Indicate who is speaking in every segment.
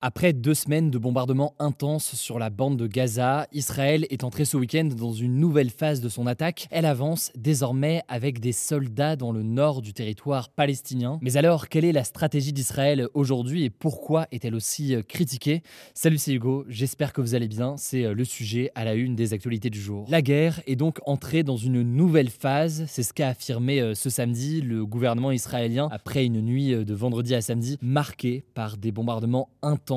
Speaker 1: Après deux semaines de bombardements intenses sur la bande de Gaza, Israël est entré ce week-end dans une nouvelle phase de son attaque. Elle avance désormais avec des soldats dans le nord du territoire palestinien. Mais alors, quelle est la stratégie d'Israël aujourd'hui et pourquoi est-elle aussi euh, critiquée? Salut, c'est Hugo, j'espère que vous allez bien. C'est euh, le sujet à la une des actualités du jour. La guerre est donc entrée dans une nouvelle phase. C'est ce qu'a affirmé euh, ce samedi le gouvernement israélien après une nuit de vendredi à samedi marquée par des bombardements intenses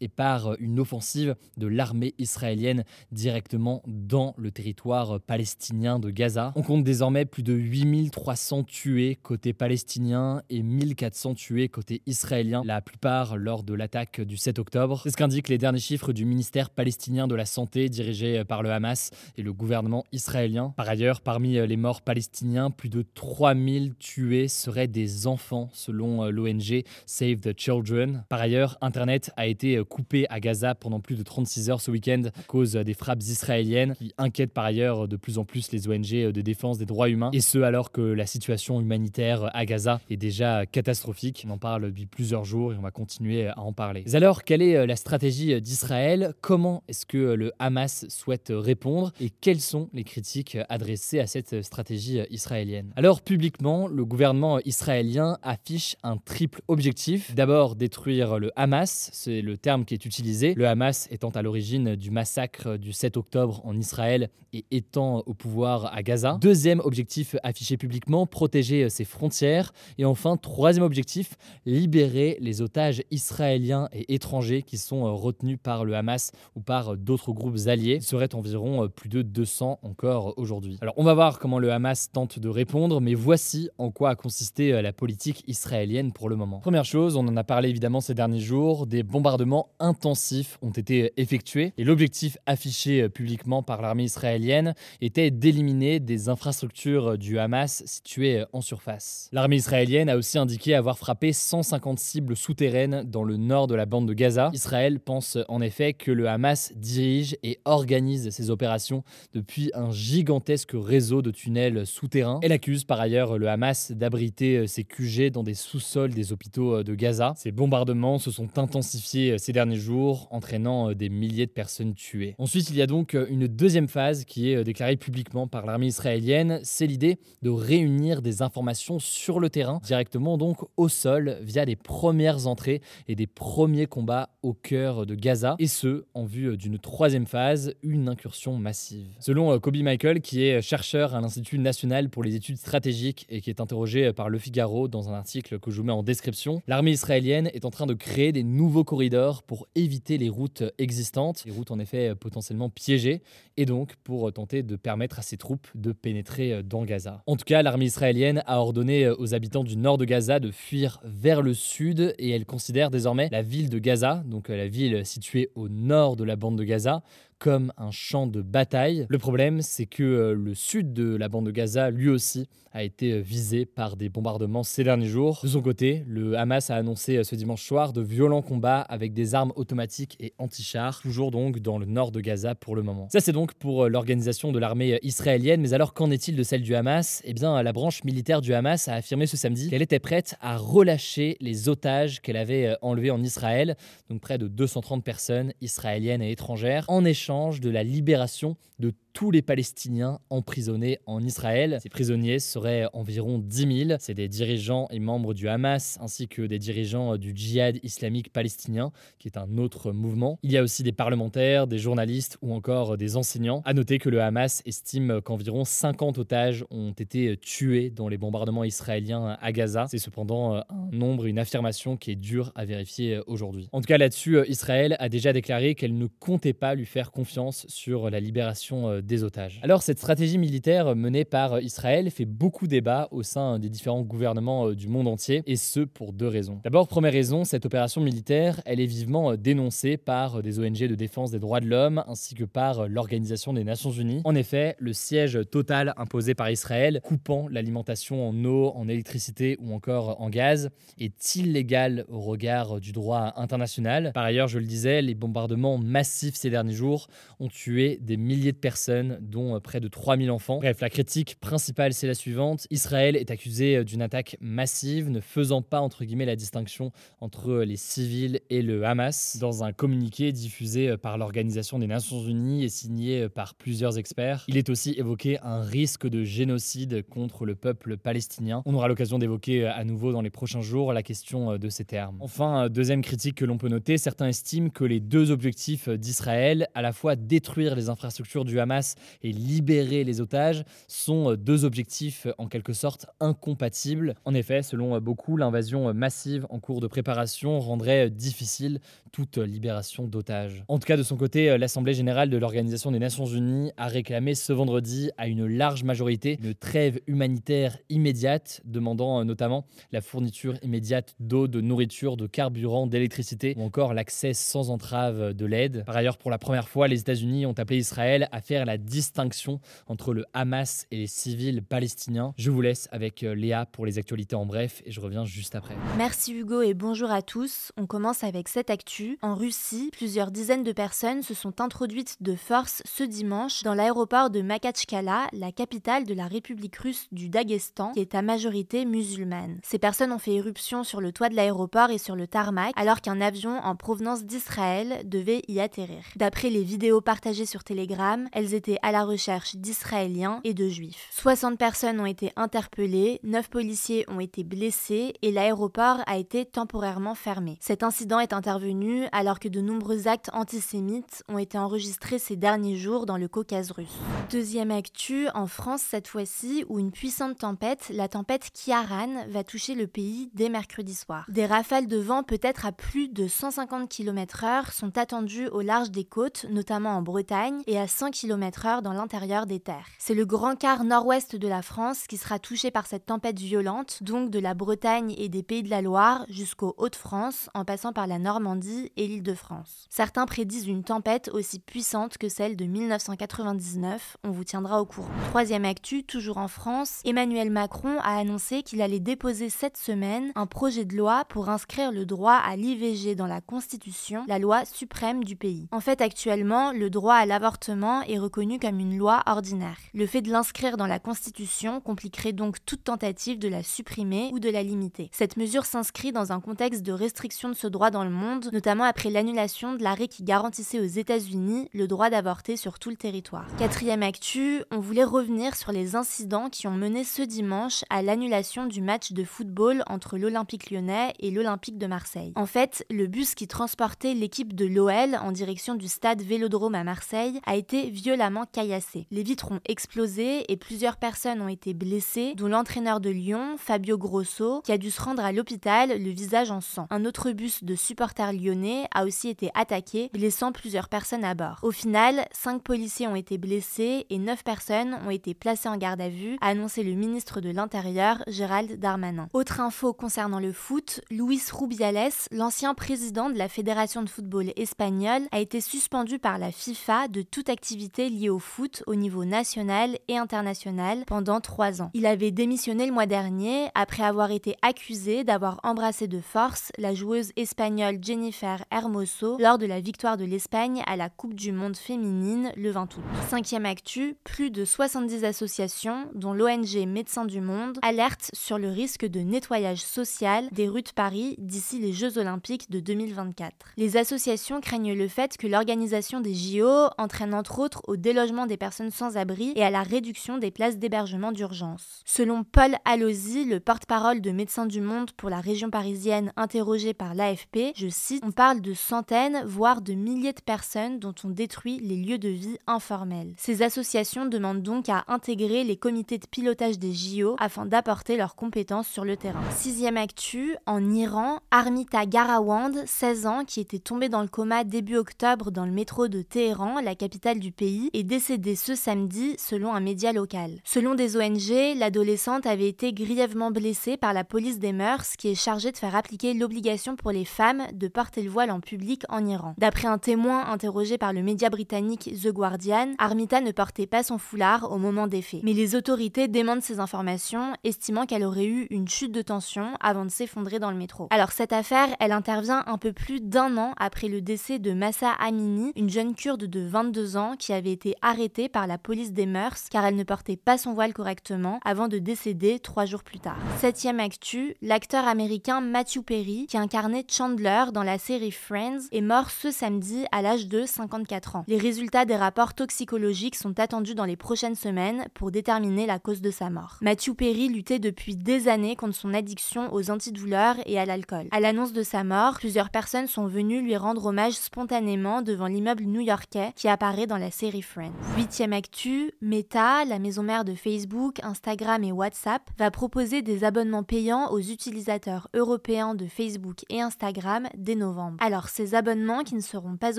Speaker 1: et par une offensive de l'armée israélienne directement dans le territoire palestinien de Gaza. On compte désormais plus de 8300 tués côté palestinien et 1400 tués côté israélien, la plupart lors de l'attaque du 7 octobre. C'est ce qu'indiquent les derniers chiffres du ministère palestinien de la Santé dirigé par le Hamas et le gouvernement israélien. Par ailleurs, parmi les morts palestiniens, plus de 3000 tués seraient des enfants selon l'ONG Save the Children. Par ailleurs, Internet a été coupé à Gaza pendant plus de 36 heures ce week-end à cause des frappes israéliennes qui inquiètent par ailleurs de plus en plus les ONG de défense des droits humains. Et ce alors que la situation humanitaire à Gaza est déjà catastrophique. On en parle depuis plusieurs jours et on va continuer à en parler. Mais alors, quelle est la stratégie d'Israël? Comment est-ce que le Hamas souhaite répondre? Et quelles sont les critiques adressées à cette stratégie israélienne? Alors, publiquement, le gouvernement israélien affiche un triple objectif. D'abord, détruire le Hamas, c'est le terme qui est utilisé, le Hamas étant à l'origine du massacre du 7 octobre en Israël et étant au pouvoir à Gaza. Deuxième objectif affiché publiquement, protéger ses frontières. Et enfin, troisième objectif, libérer les otages israéliens et étrangers qui sont retenus par le Hamas ou par d'autres groupes alliés. Il serait environ plus de 200 encore aujourd'hui. Alors on va voir comment le Hamas tente de répondre, mais voici en quoi a consisté la politique israélienne pour le moment. Première chose, on en a parlé évidemment ces derniers jours, des bombardements intensifs ont été effectués et l'objectif affiché publiquement par l'armée israélienne était d'éliminer des infrastructures du Hamas situées en surface. L'armée israélienne a aussi indiqué avoir frappé 150 cibles souterraines dans le nord de la bande de Gaza. Israël pense en effet que le Hamas dirige et organise ses opérations depuis un gigantesque réseau de tunnels souterrains. Elle accuse par ailleurs le Hamas d'abriter ses QG dans des sous-sols des hôpitaux de Gaza. Ces bombardements se sont intensifiés ces derniers jours, entraînant des milliers de personnes tuées. Ensuite, il y a donc une deuxième phase qui est déclarée publiquement par l'armée israélienne, c'est l'idée de réunir des informations sur le terrain, directement donc au sol, via les premières entrées et des premiers combats au cœur de Gaza, et ce, en vue d'une troisième phase, une incursion massive. Selon Kobe Michael, qui est chercheur à l'Institut national pour les études stratégiques et qui est interrogé par Le Figaro dans un article que je vous mets en description, l'armée israélienne est en train de créer des nouveaux corridors pour éviter les routes existantes, les routes en effet potentiellement piégées, et donc pour tenter de permettre à ses troupes de pénétrer dans Gaza. En tout cas, l'armée israélienne a ordonné aux habitants du nord de Gaza de fuir vers le sud et elle considère désormais la ville de Gaza, donc la ville située au nord de la bande de Gaza, comme un champ de bataille. Le problème, c'est que le sud de la bande de Gaza, lui aussi, a été visé par des bombardements ces derniers jours. De son côté, le Hamas a annoncé ce dimanche soir de violents combats avec des armes automatiques et anti-chars, toujours donc dans le nord de Gaza pour le moment. Ça, c'est donc pour l'organisation de l'armée israélienne, mais alors qu'en est-il de celle du Hamas? Eh bien, la branche militaire du Hamas a affirmé ce samedi qu'elle était prête à relâcher les otages qu'elle avait enlevés en Israël, donc près de 230 personnes israéliennes et étrangères, en échange de la libération de tous les Palestiniens emprisonnés en Israël. Ces prisonniers seraient environ 10 000. C'est des dirigeants et membres du Hamas ainsi que des dirigeants du djihad islamique palestinien, qui est un autre mouvement. Il y a aussi des parlementaires, des journalistes ou encore des enseignants. À noter que le Hamas estime qu'environ 50 otages ont été tués dans les bombardements israéliens à Gaza. C'est cependant un nombre, une affirmation qui est dure à vérifier aujourd'hui. En tout cas, là-dessus, Israël a déjà déclaré qu'elle ne comptait pas lui faire confiance sur la libération des otages. Alors cette stratégie militaire menée par Israël fait beaucoup débat au sein des différents gouvernements du monde entier, et ce pour deux raisons. D'abord, première raison, cette opération militaire, elle est vivement dénoncée par des ONG de défense des droits de l'homme ainsi que par l'Organisation des Nations Unies. En effet, le siège total imposé par Israël, coupant l'alimentation en eau, en électricité ou encore en gaz, est illégal au regard du droit international. Par ailleurs, je le disais, les bombardements massifs ces derniers jours ont tué des milliers de personnes, dont près de 3000 enfants. Bref, la critique principale, c'est la suivante. Israël est accusé d'une attaque massive, ne faisant pas, entre guillemets, la distinction entre les civils et le Hamas. Dans un communiqué diffusé par l'Organisation des Nations Unies et signé par plusieurs experts, il est aussi évoqué un risque de génocide contre le peuple palestinien. On aura l'occasion d'évoquer à nouveau dans les prochains jours la question de ces termes. Enfin, deuxième critique que l'on peut noter, certains estiment que les deux objectifs d'Israël, à la fois détruire les infrastructures du Hamas et libérer les otages, sont deux objectifs en quelque sorte incompatibles. En effet, selon beaucoup, l'invasion massive en cours de préparation rendrait difficile toute libération d'otages. En tout cas, de son côté, l'Assemblée générale de l'Organisation des Nations Unies a réclamé ce vendredi à une large majorité une trêve humanitaire immédiate, demandant notamment la fourniture immédiate d'eau, de nourriture, de carburant, d'électricité ou encore l'accès sans entrave de l'aide. Par ailleurs, pour la première fois, les États-Unis ont appelé Israël à faire la distinction entre le Hamas et les civils palestiniens. Je vous laisse avec Léa pour les actualités en bref et je reviens juste après.
Speaker 2: Merci Hugo et bonjour à tous. On commence avec cette actu. En Russie, plusieurs dizaines de personnes se sont introduites de force ce dimanche dans l'aéroport de Makachkala, la capitale de la République russe du Daghestan, qui est à majorité musulmane. Ces personnes ont fait éruption sur le toit de l'aéroport et sur le tarmac, alors qu'un avion en provenance d'Israël devait y atterrir. D'après les vidéos partagées sur Telegram, elles étaient à la recherche d'Israéliens et de Juifs. 60 personnes ont été interpellées, 9 policiers ont été blessés et l'aéroport a été temporairement fermé. Cet incident est intervenu alors que de nombreux actes antisémites ont été enregistrés ces derniers jours dans le Caucase russe. Deuxième actu, en France cette fois-ci, où une puissante tempête, la tempête Kiaran, va toucher le pays dès mercredi soir. Des rafales de vent peut-être à plus de 150 km/h sont attendues au large des côtes, en Bretagne, et à 100 km/h dans l'intérieur des terres. C'est le grand quart nord-ouest de la France qui sera touché par cette tempête violente, donc de la Bretagne et des Pays de la Loire jusqu'aux Hauts-de-France, en passant par la Normandie et l'Île-de-France. Certains prédisent une tempête aussi puissante que celle de 1999, on vous tiendra au courant. Troisième actu, toujours en France, Emmanuel Macron a annoncé qu'il allait déposer cette semaine un projet de loi pour inscrire le droit à l'IVG dans la Constitution, la loi suprême du pays. En fait, actuellement, le droit à l'avortement est reconnu comme une loi ordinaire. Le fait de l'inscrire dans la Constitution compliquerait donc toute tentative de la supprimer ou de la limiter. Cette mesure s'inscrit dans un contexte de restriction de ce droit dans le monde, notamment après l'annulation de l'arrêt qui garantissait aux États-Unis le droit d'avorter sur tout le territoire. Quatrième actu, on voulait revenir sur les incidents qui ont mené ce dimanche à l'annulation du match de football entre l'Olympique lyonnais et l'Olympique de Marseille. En fait, le bus qui transportait l'équipe de l'OL en direction du stade Vélodrome à Marseille a été violemment caillassé. Les vitres ont explosé et plusieurs personnes ont été blessées, dont l'entraîneur de Lyon, Fabio Grosso, qui a dû se rendre à l'hôpital le visage en sang. Un autre bus de supporters lyonnais a aussi été attaqué, blessant plusieurs personnes à bord. Au final, 5 policiers ont été blessés et 9 personnes ont été placées en garde à vue, a annoncé le ministre de l'Intérieur, Gérald Darmanin. Autre info concernant le foot, Luis Rubiales, l'ancien président de la Fédération de football espagnole, a été suspendu par la FIFA de toute activité liée au foot au niveau national et international pendant 3 ans. Il avait démissionné le mois dernier après avoir été accusé d'avoir embrassé de force la joueuse espagnole Jennifer Hermoso lors de la victoire de l'Espagne à la Coupe du Monde féminine le 20 août. Cinquième actu, plus de 70 associations, dont l'ONG Médecins du Monde, alertent sur le risque de nettoyage social des rues de Paris d'ici les Jeux Olympiques de 2024. Les associations craignent le fait que l'organisation des JO entraîne entre autres au délogement des personnes sans abri et à la réduction des places d'hébergement d'urgence. Selon Paul Allozy, le porte-parole de Médecins du Monde pour la région parisienne interrogé par l'AFP, je cite, on parle de centaines, voire de milliers de personnes dont on détruit les lieux de vie informels. Ces associations demandent donc à intégrer les comités de pilotage des JO afin d'apporter leurs compétences sur le terrain. Sixième actu, en Iran, Armita Garawand, 16 ans, qui était tombée dans le coma début octobre dans le métro de Téhéran, la capitale du pays, est décédée ce samedi selon un média local. Selon des ONG, l'adolescente avait été grièvement blessée par la police des mœurs qui est chargée de faire appliquer l'obligation pour les femmes de porter le voile en public en Iran. D'après un témoin interrogé par le média britannique The Guardian, Armita ne portait pas son foulard au moment des faits. Mais les autorités démentent ces informations, estimant qu'elle aurait eu une chute de tension avant de s'effondrer dans le métro. Alors cette affaire, elle intervient un peu plus d'un an après le décès de Massa Amini, une jeune kurde de 22 ans qui avait été arrêtée par la police des mœurs car elle ne portait pas son voile correctement avant de décéder trois jours plus tard. Septième actu, l'acteur américain Matthew Perry, qui incarnait Chandler dans la série Friends, est mort ce samedi à l'âge de 54 ans. Les résultats des rapports toxicologiques sont attendus dans les prochaines semaines pour déterminer la cause de sa mort. Matthew Perry luttait depuis des années contre son addiction aux antidouleurs et à l'alcool. À l'annonce de sa mort, plusieurs personnes sont venues lui rendre hommage spontanément devant l'immeuble new-yorkais qui apparaît dans la série Friends. Huitième actu, Meta, la maison mère de Facebook, Instagram et WhatsApp, va proposer des abonnements payants aux utilisateurs européens de Facebook et Instagram dès novembre. Alors ces abonnements qui ne seront pas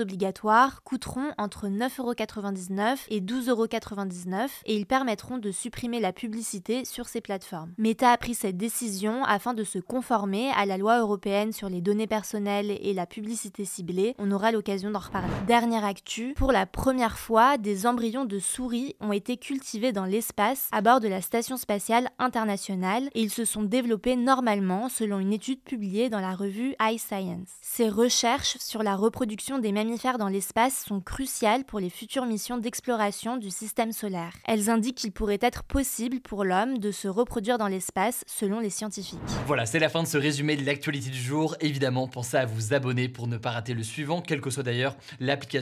Speaker 2: obligatoires coûteront entre 9,99€ et 12,99€ et ils permettront de supprimer la publicité sur ces plateformes. Meta a pris cette décision afin de se conformer à la loi européenne sur les données personnelles et la publicité ciblée. On aura l'occasion d'en reparler. Actu, pour la première fois, des embryons de souris ont été cultivés dans l'espace à bord de la station spatiale internationale et ils se sont développés normalement selon une étude publiée dans la revue iScience. Ces recherches sur la reproduction des mammifères dans l'espace sont cruciales pour les futures missions d'exploration du système solaire. Elles indiquent qu'il pourrait être possible pour l'homme de se reproduire dans l'espace selon les scientifiques.
Speaker 1: Voilà, c'est la fin de ce résumé de l'actualité du jour. Évidemment, pensez à vous abonner pour ne pas rater le suivant, quelle que soit d'ailleurs l'application